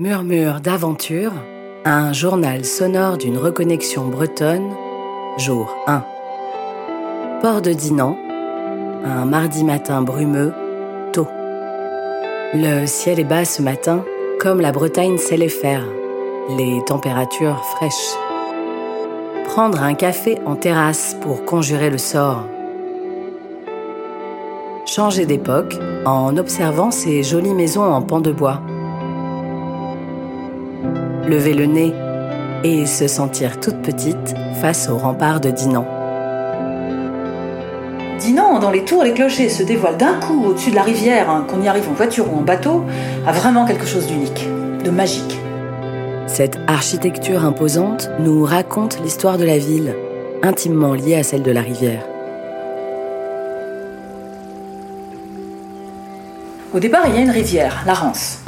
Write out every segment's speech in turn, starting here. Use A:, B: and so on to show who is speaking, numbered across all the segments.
A: Murmure d'aventure, un journal sonore d'une reconnexion bretonne, jour 1. Port de Dinan, un mardi matin brumeux, tôt. Le ciel est bas ce matin, comme la Bretagne sait les faire, les températures fraîches. Prendre un café en terrasse pour conjurer le sort. Changer d'époque en observant ces jolies maisons en pan de bois lever le nez et se sentir toute petite face au rempart de Dinan.
B: Dinan, dans les tours, les clochers se dévoilent d'un coup au-dessus de la rivière, hein, qu'on y arrive en voiture ou en bateau, a vraiment quelque chose d'unique, de magique.
A: Cette architecture imposante nous raconte l'histoire de la ville, intimement liée à celle de la rivière.
B: Au départ, il y a une rivière, la Rance.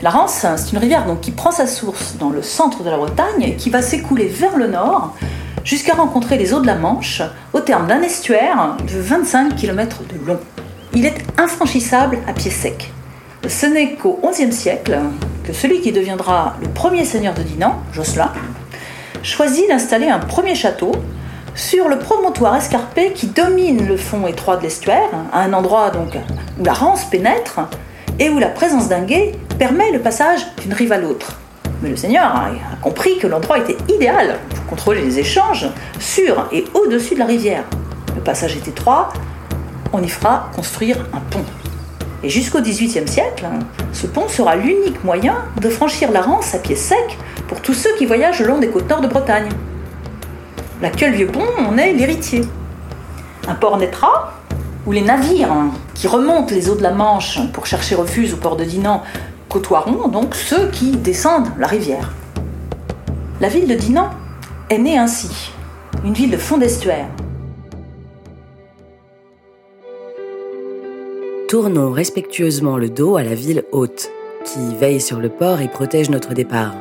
B: La Rance, c'est une rivière donc, qui prend sa source dans le centre de la Bretagne et qui va s'écouler vers le nord jusqu'à rencontrer les eaux de la Manche au terme d'un estuaire de 25 km de long. Il est infranchissable à pied sec. Ce n'est qu'au XIe siècle que celui qui deviendra le premier seigneur de Dinan, Josselin, choisit d'installer un premier château sur le promontoire escarpé qui domine le fond étroit de l'estuaire, à un endroit donc où la Rance pénètre et où la présence d'un guet permet le passage d'une rive à l'autre. Mais le Seigneur a compris que l'endroit était idéal pour contrôler les échanges sur et au-dessus de la rivière. Le passage est étroit, on y fera construire un pont. Et jusqu'au XVIIIe siècle, ce pont sera l'unique moyen de franchir la Rance à pied sec pour tous ceux qui voyagent le long des côtes nord de Bretagne. L'actuel vieux pont en est l'héritier. Un port naîtra où les navires qui remontent les eaux de la Manche pour chercher refuge au port de Dinan côtoieront donc ceux qui descendent la rivière. La ville de Dinan est née ainsi, une ville de fond d'estuaire.
A: Tournons respectueusement le dos à la ville haute, qui veille sur le port et protège notre départ.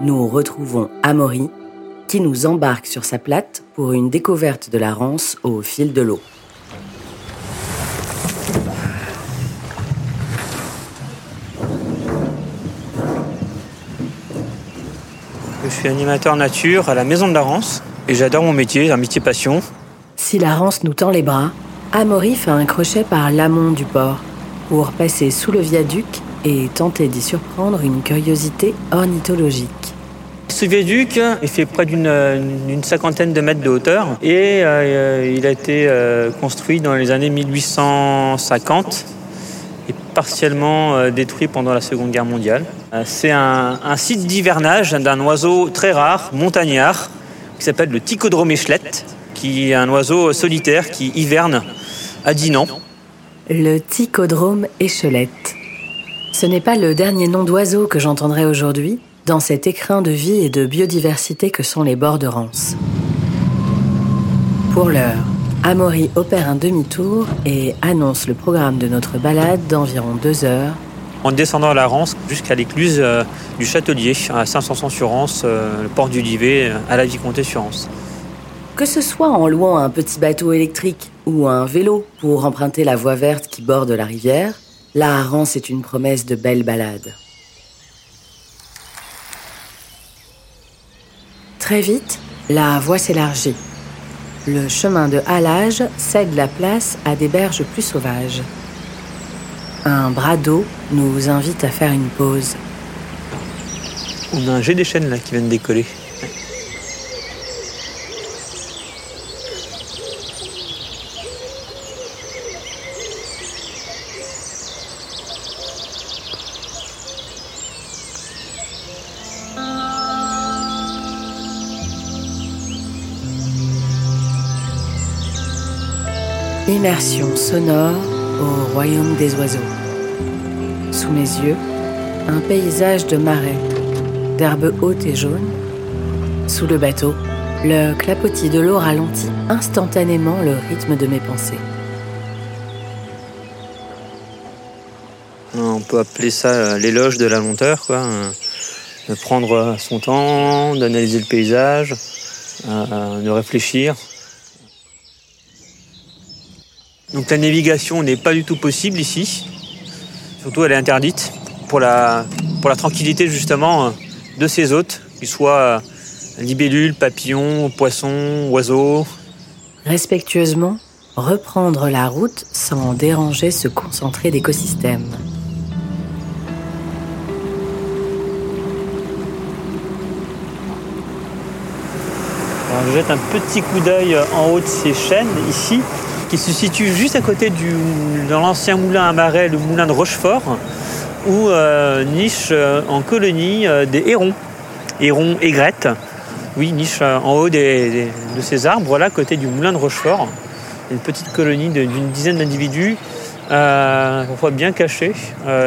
A: Nous retrouvons Amaury, qui nous embarque sur sa plate pour une découverte de la Rance au fil de l'eau.
C: Je suis animateur nature à la Maison de la Rance et j'adore mon métier, un métier passion.
A: Si la Rance nous tend les bras, Amaury fait un crochet par l'amont du port pour passer sous le viaduc et tenter d'y surprendre une curiosité ornithologique.
C: Ce viaduc fait près d'une cinquantaine de mètres de hauteur et euh, il a été euh, construit dans les années 1850 et partiellement euh, détruit pendant la Seconde Guerre mondiale. C'est un, site d'hivernage d'un oiseau très rare, montagnard, qui s'appelle le Ticodrome échelette, qui est un oiseau solitaire qui hiverne à Dinan.
A: Le Ticodrome échelette. Ce n'est pas le dernier nom d'oiseau que j'entendrai aujourd'hui, dans cet écrin de vie et de biodiversité que sont les bords de Rance. Pour l'heure, Amaury opère un demi-tour et annonce le programme de notre balade d'environ deux heures.
C: En descendant la Rance jusqu'à l'écluse euh, du Châtelier, à 500 sur Rance, euh, le port du Livet, à la Vicomté sur Rance.
A: Que ce soit en louant un petit bateau électrique ou un vélo pour emprunter la voie verte qui borde la rivière, la Rance est une promesse de belles balades. Très vite, la voie s'élargit. Le chemin de halage cède la place à des berges plus sauvages. Un bras d'eau nous invite à faire une pause.
C: On a un jet des chênes là qui vient de décoller.
A: Immersion sonore au royaume des oiseaux. Sous mes yeux, un paysage de marais, d'herbes hautes et jaunes. Sous le bateau, le clapotis de l'eau ralentit instantanément le rythme de mes pensées.
C: On peut appeler ça euh, l'éloge de la lenteur, quoi. Euh, de prendre son temps, d'analyser le paysage, euh, de réfléchir. Donc la navigation n'est pas du tout possible ici. Surtout elle est interdite pour la pour la tranquillité justement de ses hôtes, qu'ils soient libellules, papillons, poissons, oiseaux.
A: Respectueusement, reprendre la route sans déranger ce concentré d'écosystème.
C: je jette un petit coup d'œil en haut de ces chaînes ici, qui se situent juste à côté du, dans l'ancien moulin à marais, le moulin de Rochefort, où euh, niche euh, en colonie euh, des hérons, hérons aigrettes. Oui, niche en haut de ces arbres, là, côté du moulin de Rochefort. Une petite colonie d'une dizaine d'individus, parfois bien cachés,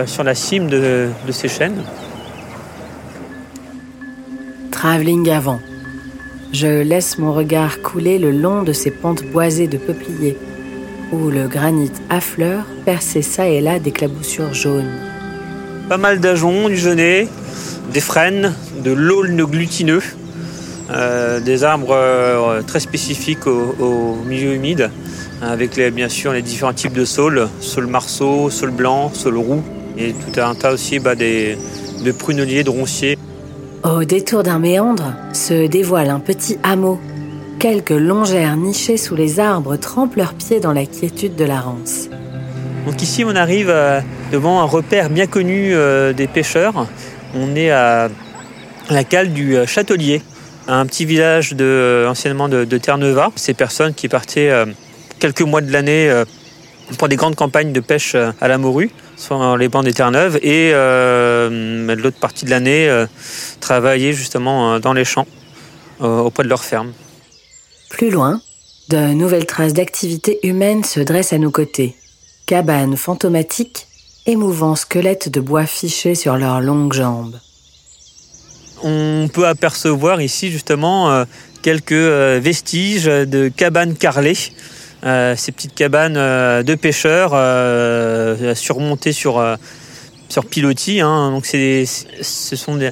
C: sur la cime de, de ces chaînes.
A: Travelling avant. Je laisse mon regard couler le long de ces pentes boisées de peupliers, où le granit affleure, percé ça et là d'éclaboussures jaunes.
C: Pas mal d'ajoncs, du genêt, des frênes, de l'aulne glutineux, euh, des arbres euh, très spécifiques au, milieu humide, avec les, bien sûr les différents types de saules, saule marceau, saule blanc, saule roux, et tout un tas aussi bah, des, de pruneliers, de ronciers.
A: Au détour d'un méandre se dévoile un petit hameau. Quelques longères nichées sous les arbres trempent leurs pieds dans la quiétude de la rance.
C: Donc ici on arrive euh, devant un repère bien connu euh, des pêcheurs. On est à la cale du euh, Châtelier, un petit village de, anciennement de, de Terre-Neuva. Ces personnes qui partaient quelques mois de l'année pour des grandes campagnes de pêche à la morue sur les bancs des Terre-Neuves et euh, l'autre partie de l'année euh, travailler justement dans les champs auprès de leur ferme.
A: Plus loin, de nouvelles traces d'activité humaine se dressent à nos côtés. Cabanes fantomatiques, émouvants squelettes de bois fichés sur leurs longues jambes.
C: On peut apercevoir ici justement quelques vestiges de cabanes carrelées euh, ces petites cabanes euh, de pêcheurs euh, surmontées sur, sur pilotis. Hein. Ce sont des,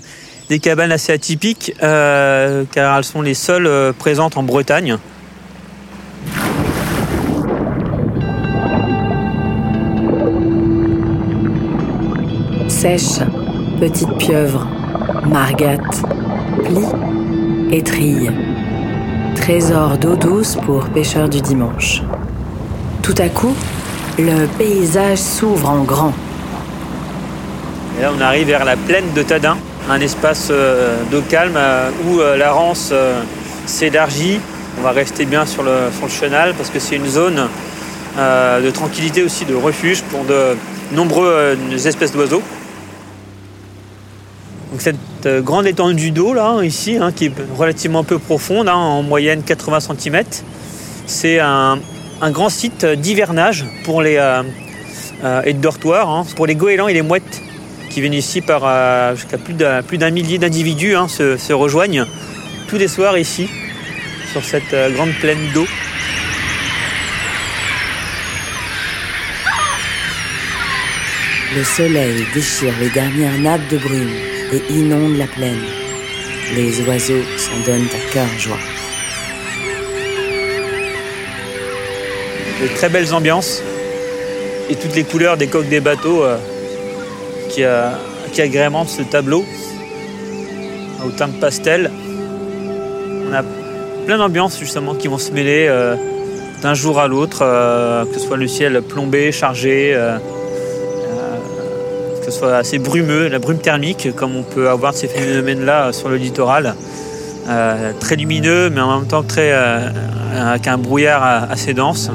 C: cabanes assez atypiques car elles sont les seules présentes en Bretagne.
A: Sèche, petite pieuvre, margate, plie et trille trésor d'eau douce pour pêcheurs du dimanche. Tout à coup, le paysage s'ouvre en grand.
C: Et là, on arrive vers la plaine de Tadin, un espace euh, d'eau calme euh, où euh, la rance s'élargit. On va rester bien sur le, sur chenal parce que c'est une zone de tranquillité aussi, de refuge pour de nombreuses espèces d'oiseaux. Donc cette grande étendue d'eau là, ici, hein, qui est relativement peu profonde, hein, en moyenne 80 cm, c'est un, grand site d'hivernage pour les et de dortoir hein, pour les goélands et les mouettes qui viennent ici par jusqu'à plus d'un millier d'individus se, se, rejoignent tous les soirs ici sur cette grande plaine d'eau.
A: Le soleil déchire les dernières nappes de brume et inonde la plaine. Les oiseaux s'en donnent à cœur joie.
C: De très belles ambiances et toutes les couleurs des coques des bateaux euh, qui, euh, qui, agrémentent ce tableau au teint de pastel. On a plein d'ambiances justement qui vont se mêler euh, d'un jour à l'autre, que ce soit le ciel plombé, chargé ce soit assez brumeux, la brume thermique, comme on peut avoir ces phénomènes-là sur le littoral. Euh, très lumineux, mais en même temps très, euh, avec un brouillard assez dense.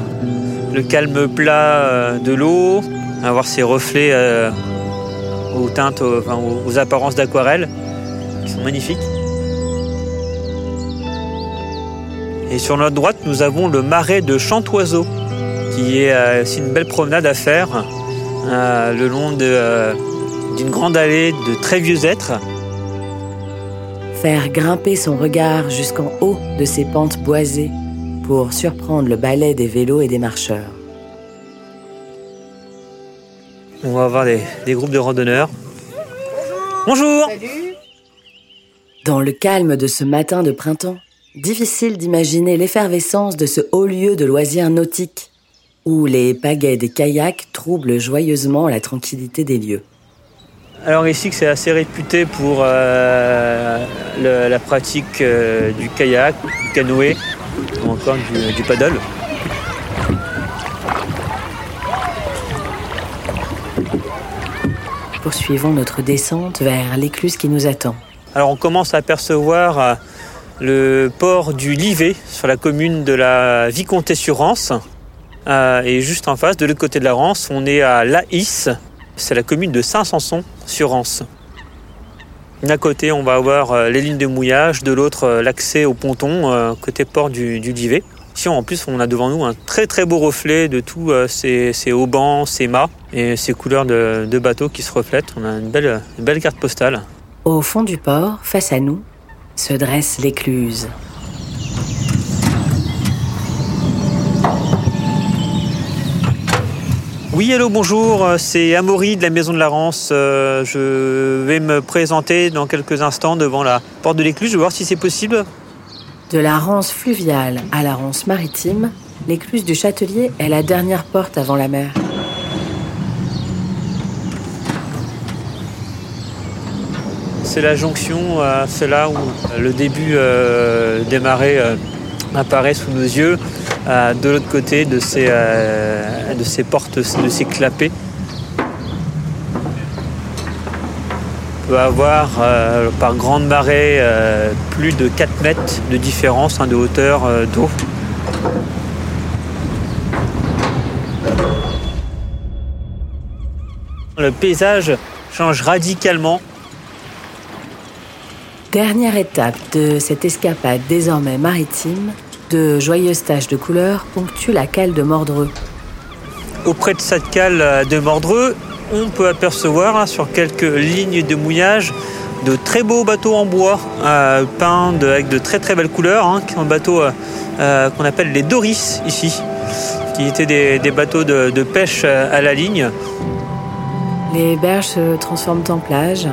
C: Le calme plat euh, de l'eau, avoir ses reflets aux teintes, aux, apparences d'aquarelle, qui sont magnifiques. Et sur notre droite, nous avons le marais de Chantoiseau, qui est aussi une belle promenade à faire le long de, d'une grande allée de très vieux êtres.
A: Faire grimper son regard jusqu'en haut de ces pentes boisées pour surprendre le balai des vélos et des marcheurs.
C: On va avoir des, groupes de randonneurs. Bonjour.
A: Dans le calme de ce matin de printemps, difficile d'imaginer l'effervescence de ce haut lieu de loisirs nautiques, où les pagaies des kayaks troublent joyeusement la tranquillité des lieux.
C: Alors ici, c'est assez réputé pour euh, le- la pratique euh, du kayak, du canoë ou encore du, du paddle.
A: Poursuivons notre descente vers l'écluse qui nous attend.
C: Alors on commence à apercevoir euh, le port du Livet sur la commune de la Vicomté-sur-Rance. Euh, et juste en face, de l'autre côté de la Rance, on est à Laïs. C'est la commune de Saint-Sanson-sur-Rance. D'un côté, on va avoir euh, les lignes de mouillage, de l'autre, l'accès au ponton, côté port du Livet. En plus, on a devant nous un très très beau reflet de tous euh, ces, ces haubans, ces mâts et ces couleurs de, de bateaux qui se reflètent. On a une belle, une belle carte postale.
A: Au fond du port, face à nous, se dresse l'écluse.
C: Oui, hello, bonjour, c'est Amaury de la Maison de la Rance. Euh, Je vais me présenter dans quelques instants devant la porte de l'écluse. Je vais voir si c'est possible.
A: De la rance fluviale à la rance maritime, l'écluse du Châtelier est la dernière porte avant la mer.
C: C'est la jonction, euh, c'est là où euh, le début euh, des euh, apparaît sous nos yeux, de l'autre côté de ces, de ces portes, de ces clapets. Peut avoir euh, par grande marée euh, plus de 4 mètres de différence hein, de hauteur euh, d'eau. Le paysage change radicalement
A: Dernière étape de cette escapade désormais maritime, de joyeuses taches de couleurs ponctuent la cale de Mordreux.
C: Auprès de cette cale de Mordreux, on peut apercevoir hein, sur quelques lignes de mouillage de très beaux bateaux en bois euh, peints avec de très très belles couleurs, hein, qui sont des bateaux euh, euh, qu'on appelle les Doris ici, qui étaient des, bateaux de, pêche à la ligne.
A: Les berges se transforment en plage,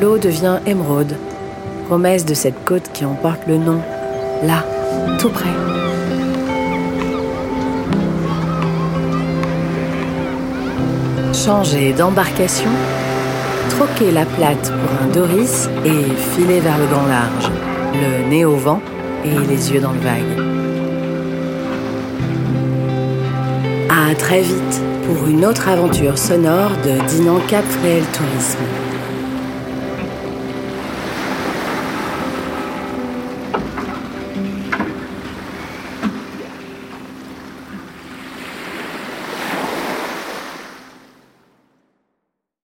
A: l'eau devient émeraude, promesse de cette côte qui en porte le nom, là, tout près. Changer d'embarcation, troquer la plate pour un Doris et filer vers le grand large, le nez au vent et les yeux dans le vague. À très vite pour une autre aventure sonore de Dinan Cap Fréhel Tourisme.